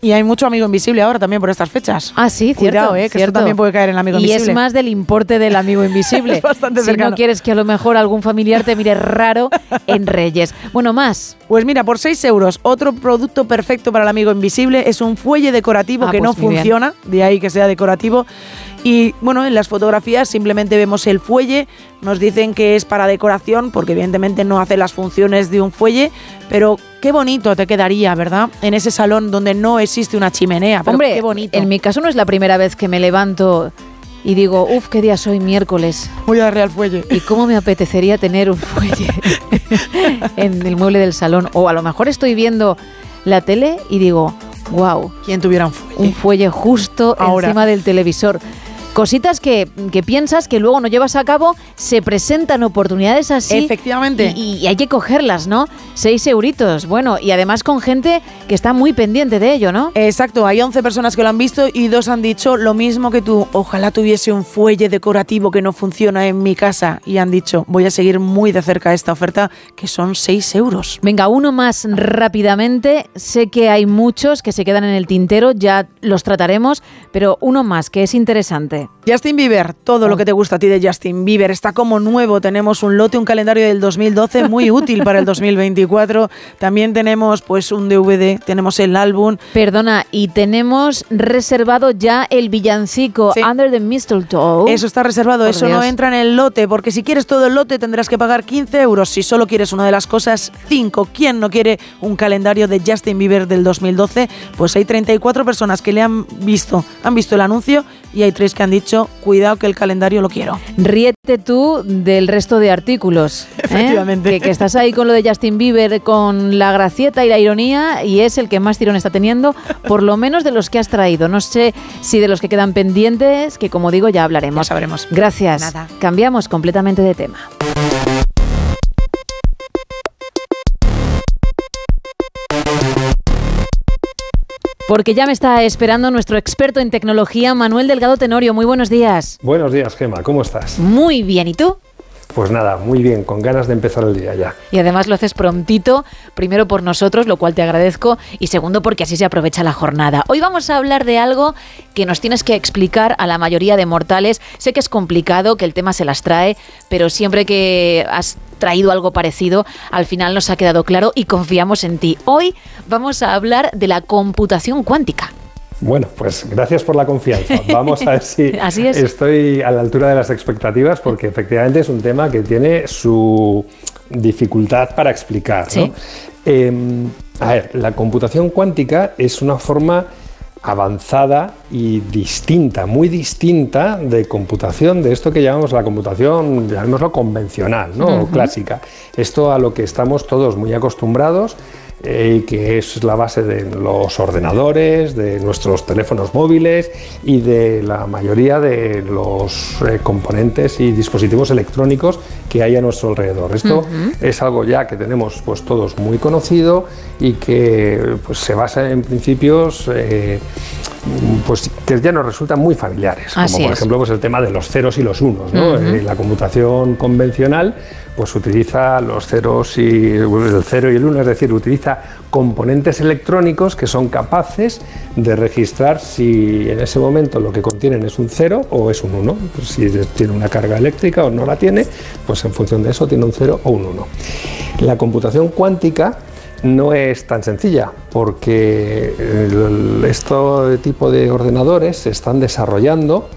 Y hay mucho amigo invisible ahora también por estas fechas. Ah, sí, cierto. Cuidado, ¿eh? Que esto cierto. también puede caer en el amigo y invisible. es más del importe del amigo invisible. Es bastante si cercano. no quieres que a lo mejor algún familiar te mire raro en Reyes. Bueno, más. Pues mira, por 6 euros, otro producto perfecto para el amigo invisible es un fuelle decorativo Ah, que pues no bien. funciona, de ahí que sea decorativo. Y bueno, en las fotografías simplemente vemos el fuelle, nos dicen que es para decoración, porque evidentemente no hace las funciones de un fuelle, pero qué bonito te quedaría, ¿verdad? En ese salón donde no existe una chimenea. Pero Hombre, qué bonito. en mi caso no es la primera vez que me levanto y digo, uff, qué día soy miércoles. Voy a darle al fuelle. Y cómo me apetecería tener un fuelle en el mueble del salón. O a lo mejor estoy viendo la tele y digo, wow. ¿Quién tuviera un fuelle? Un fuelle justo Ahora. encima del televisor. Cositas que, que piensas que luego no llevas a cabo, se presentan oportunidades así. Efectivamente. Y, y hay que cogerlas, ¿no? Seis euritos. Bueno, y además con gente que está muy pendiente de ello, ¿no? Exacto, hay 11 personas que lo han visto y dos han dicho lo mismo que tú. Ojalá tuviese un fuelle decorativo que no funciona en mi casa. Y han dicho, voy a seguir muy de cerca esta oferta, que son 6 euros. Venga, uno más rápidamente. Sé que hay muchos que se quedan en el tintero, ya los trataremos, pero uno más que es interesante. Justin Bieber, todo lo que te gusta a ti de Justin Bieber está como nuevo. Tenemos un lote, un calendario del 2012 muy útil para el 2024. También tenemos pues un DVD, tenemos el álbum. Perdona, y tenemos reservado ya el villancico Under the Mistletoe. Eso está reservado, Por eso no entra en el lote, porque si quieres todo el lote tendrás que pagar 15 euros. Si solo quieres una de las cosas, 5. ¿Quién no quiere un calendario de Justin Bieber del 2012? Pues hay 34 personas que le han visto, han visto el anuncio y hay tres que han dicho, cuidado que el calendario lo quiero. Ríete tú del resto de artículos. ¿eh? Efectivamente. Que, que estás ahí con lo de Justin Bieber, con la gracieta y la ironía, y es el que más tirón está teniendo, por lo menos de los que has traído. No sé si de los que quedan pendientes, que como digo, ya hablaremos. Ya sabremos. Gracias. Nada. Cambiamos completamente de tema. Porque ya me está esperando nuestro experto en tecnología, Manuel Delgado Tenorio. Muy buenos días. Buenos días, Gema, ¿cómo estás? Muy bien, ¿y tú? Pues nada, muy bien, con ganas de empezar el día ya. Y además lo haces prontito, primero por nosotros, lo cual te agradezco, y segundo porque así se aprovecha la jornada. Hoy vamos a hablar de algo que nos tienes que explicar a la mayoría de mortales. Sé que es complicado, que el tema se las trae, pero siempre que has traído algo parecido, al final nos ha quedado claro y confiamos en ti. Hoy vamos a hablar de la computación cuántica. Bueno, pues gracias por la confianza. Vamos a ver si Así es. estoy a la altura de las expectativas, porque efectivamente es un tema que tiene su dificultad para explicar. Eh, a ver, la computación cuántica es una forma avanzada y distinta, muy distinta de computación, de esto que llamamos la computación, llamémoslo convencional, ¿no? O clásica. Esto a lo que estamos todos muy acostumbrados eh, que es la base de los ordenadores, de nuestros teléfonos móviles y de la mayoría de los eh, componentes y dispositivos electrónicos que hay a nuestro alrededor. Esto es algo ya que tenemos pues todos muy conocido y que pues, se basa en principios eh, pues que ya nos resultan muy familiares, Así como por es. ejemplo pues, el tema de los ceros y los unos. ¿no? Eh, la computación convencional pues utiliza los ceros y el cero y el uno, es decir, utiliza componentes electrónicos que son capaces de registrar si en ese momento lo que contienen es un cero o es un uno. Pues si tiene una carga eléctrica o no la tiene, pues en función de eso tiene un cero o un uno. La computación cuántica no es tan sencilla porque este tipo de ordenadores se están desarrollando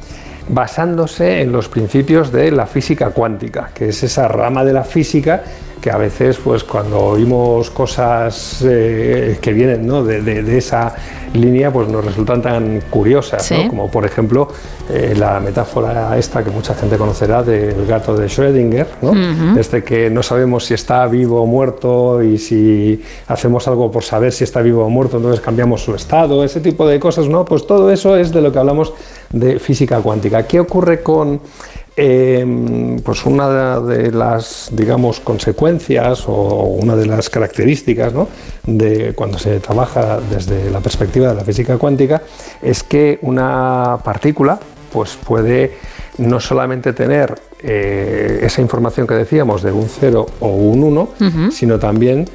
basándose en los principios de la física cuántica, que es esa rama de la física que a veces, pues cuando oímos cosas eh, que vienen ¿no? de, de- de esa línea, pues nos resultan tan curiosas, ¿no? Como por ejemplo eh, la metáfora esta que mucha gente conocerá del gato de Schrödinger, ¿no? Ujú. Desde que no sabemos si está vivo o muerto y si hacemos algo por saber si está vivo o muerto, entonces cambiamos su estado, ese tipo de cosas, ¿no? Pues todo eso es de lo que hablamos de física cuántica. ¿Qué ocurre con eh, pues una de las digamos consecuencias o una de las características ¿no? de cuando se trabaja desde la perspectiva de la física cuántica es que una partícula pues puede no solamente tener eh, esa información que decíamos de un 0 o un 1, Ujú. sino también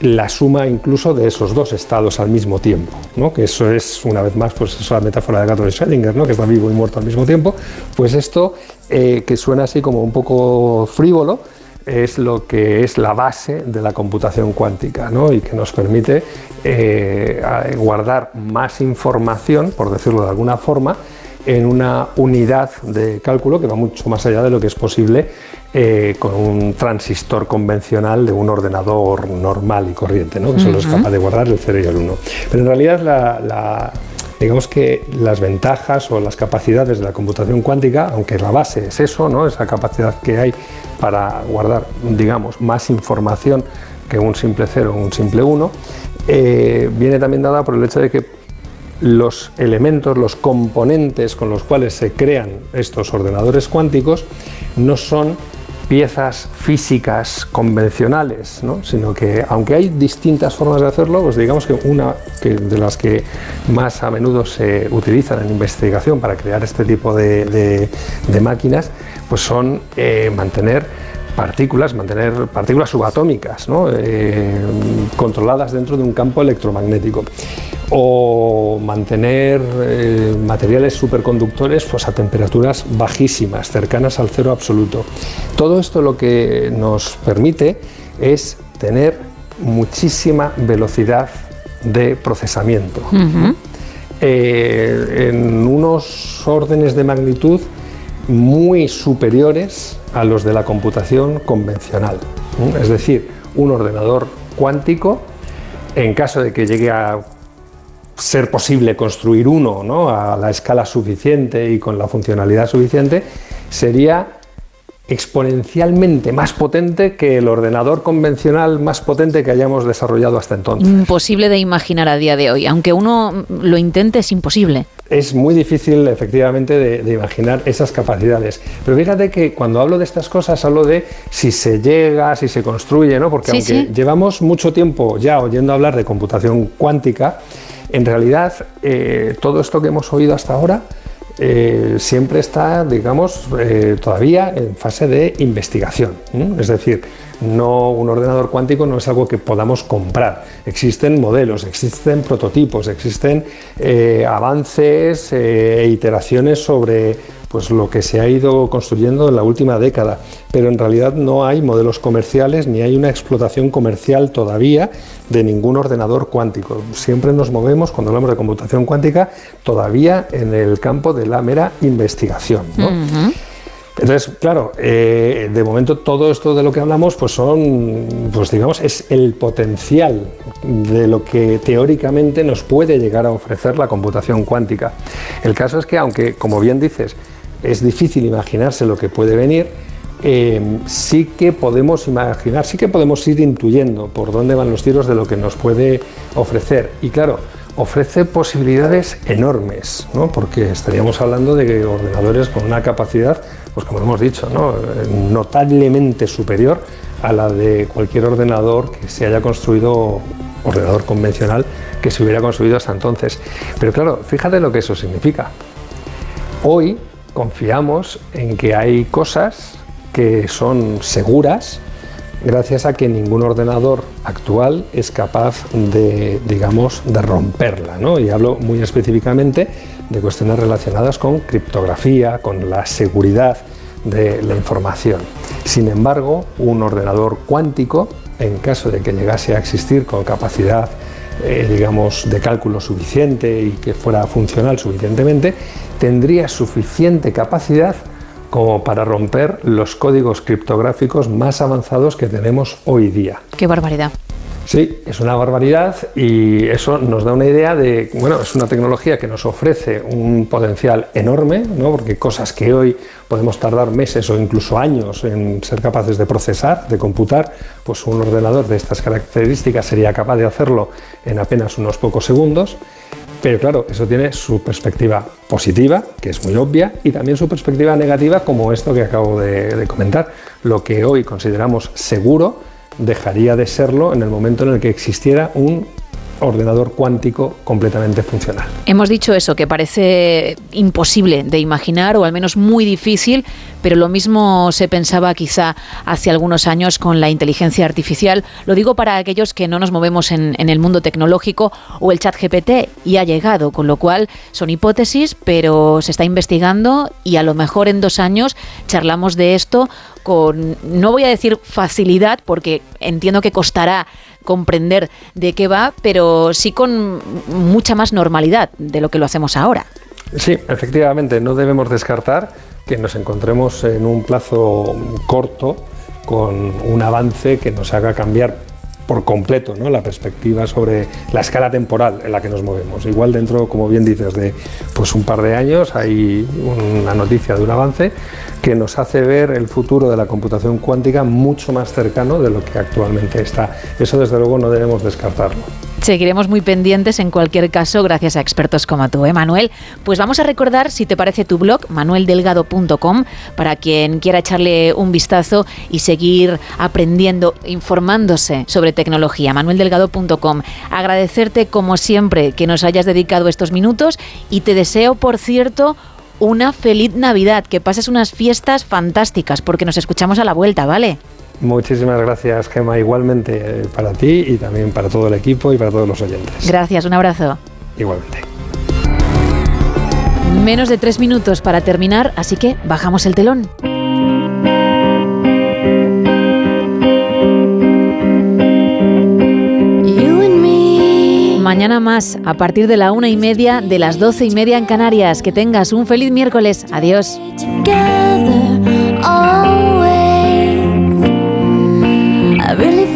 la suma incluso de esos dos estados al mismo tiempo, ¿no? que eso es una vez más pues esa metáfora del gato de Schrödinger, ¿no? que está vivo y muerto al mismo tiempo, pues esto eh, que suena así como un poco frívolo, es lo que es la base de la computación cuántica ¿no? y que nos permite eh, guardar más información, por decirlo de alguna forma, en una unidad de cálculo que va mucho más allá de lo que es posible eh, con un transistor convencional de un ordenador normal y corriente, ¿no? que solo es capaz de guardar el 0 y el 1. Pero en realidad la, digamos que las ventajas o las capacidades de la computación cuántica, aunque la base es eso, ¿no? esa capacidad que hay para guardar, digamos, más información que un simple 0 o un simple 1, eh, viene también dada por el hecho de que los elementos, los componentes con los cuales se crean estos ordenadores cuánticos no son piezas físicas convencionales, sino que aunque hay distintas formas de hacerlo, pues digamos que una de las que más a menudo se utilizan en investigación para crear este tipo de, máquinas, pues son eh, mantener partículas, mantener partículas subatómicas eh, controladas dentro de un campo electromagnético o mantener eh, materiales superconductores pues, a temperaturas bajísimas, cercanas al cero absoluto. Todo esto lo que nos permite es tener muchísima velocidad de procesamiento. Eh, en unos órdenes de magnitud muy superiores a los de la computación convencional. Es decir, un ordenador cuántico, en caso de que llegue a ser posible construir uno ¿no? a la escala suficiente y con la funcionalidad suficiente, sería exponencialmente más potente que el ordenador convencional más potente que hayamos desarrollado hasta entonces. Imposible de imaginar a día de hoy. Aunque uno lo intente, es imposible. Es muy difícil, efectivamente, de, imaginar esas capacidades. Pero fíjate que cuando hablo de estas cosas, hablo de si se llega, si se construye, ¿no? Porque aunque llevamos mucho tiempo ya oyendo hablar de computación cuántica, en realidad eh, todo esto que hemos oído hasta ahora eh, siempre está, digamos, eh, todavía en fase de investigación. Es decir, no un ordenador cuántico no es algo que podamos comprar. Existen modelos, existen prototipos, existen avances e iteraciones sobre pues lo que se ha ido construyendo en la última década, pero en realidad no hay modelos comerciales ni hay una explotación comercial todavía de ningún ordenador cuántico. Siempre nos movemos, cuando hablamos de computación cuántica, todavía en el campo de la mera investigación. Entonces, claro, eh, de momento todo esto de lo que hablamos, pues son, pues digamos, es el potencial de lo que teóricamente nos puede llegar a ofrecer la computación cuántica. El caso es que, aunque, como bien dices, es difícil imaginarse lo que puede venir, eh, sí que podemos imaginar, sí que podemos ir intuyendo por dónde van los tiros de lo que nos puede ofrecer. Y claro, ofrece posibilidades enormes, ¿no? porque estaríamos hablando de ordenadores con una capacidad, pues como hemos dicho, ¿no? notablemente superior a la de cualquier ordenador que se haya construido, ordenador convencional, que se hubiera construido hasta entonces. Pero claro, fíjate lo que eso significa. Hoy confiamos en que hay cosas que son seguras gracias a que ningún ordenador actual es capaz de, digamos, de romperla. ¿no? Y hablo muy específicamente de cuestiones relacionadas con criptografía, con la seguridad de la información. Sin embargo, un ordenador cuántico, en caso de que llegase a existir con capacidad eh, digamos, de cálculo suficiente y que fuera funcional suficientemente, tendría suficiente capacidad como para romper los códigos criptográficos más avanzados que tenemos hoy día. Qué barbaridad. Sí, es una barbaridad y eso nos da una idea de, bueno, es una tecnología que nos ofrece un potencial enorme, ¿no? porque cosas que hoy podemos tardar meses o incluso años en ser capaces de procesar, de computar, pues un ordenador de estas características sería capaz de hacerlo en apenas unos pocos segundos. Pero claro, eso tiene su perspectiva positiva, que es muy obvia, y también su perspectiva negativa, como esto que acabo de, de comentar. Lo que hoy consideramos seguro, dejaría de serlo en el momento en el que existiera un ordenador cuántico completamente funcional. Hemos dicho eso, que parece imposible de imaginar o al menos muy difícil, pero lo mismo se pensaba quizá hace algunos años con la inteligencia artificial. Lo digo para aquellos que no nos movemos en, el mundo tecnológico o el chat GPT y ha llegado, con lo cual son hipótesis, pero se está investigando y a lo mejor en dos años charlamos de esto con, no voy a decir facilidad, porque entiendo que costará comprender de qué va, pero sí con mucha más normalidad de lo que lo hacemos ahora. Sí, efectivamente, no debemos descartar que nos encontremos en un plazo corto con un avance que nos haga cambiar por completo ¿no? la perspectiva sobre la escala temporal en la que nos movemos. Igual dentro, como bien dices, de pues un par de años hay una noticia de un avance que nos hace ver el futuro de la computación cuántica mucho más cercano de lo que actualmente está. Eso desde luego no debemos descartarlo. Seguiremos muy pendientes en cualquier caso gracias a expertos como tú, ¿eh, Manuel? Pues vamos a recordar, si te parece, tu blog, manueldelgado.com, para quien quiera echarle un vistazo y seguir aprendiendo, informándose sobre tecnología, manueldelgado.com. Agradecerte, como siempre, que nos hayas dedicado estos minutos y te deseo, por cierto, una feliz Navidad, que pases unas fiestas fantásticas, porque nos escuchamos a la vuelta, ¿vale? Muchísimas gracias, Gema, igualmente eh, para ti y también para todo el equipo y para todos los oyentes. Gracias, un abrazo. Igualmente. Menos de tres minutos para terminar, así que bajamos el telón. Mañana más, a partir de la una y media, de las doce y media en Canarias. Que tengas un feliz miércoles. Adiós.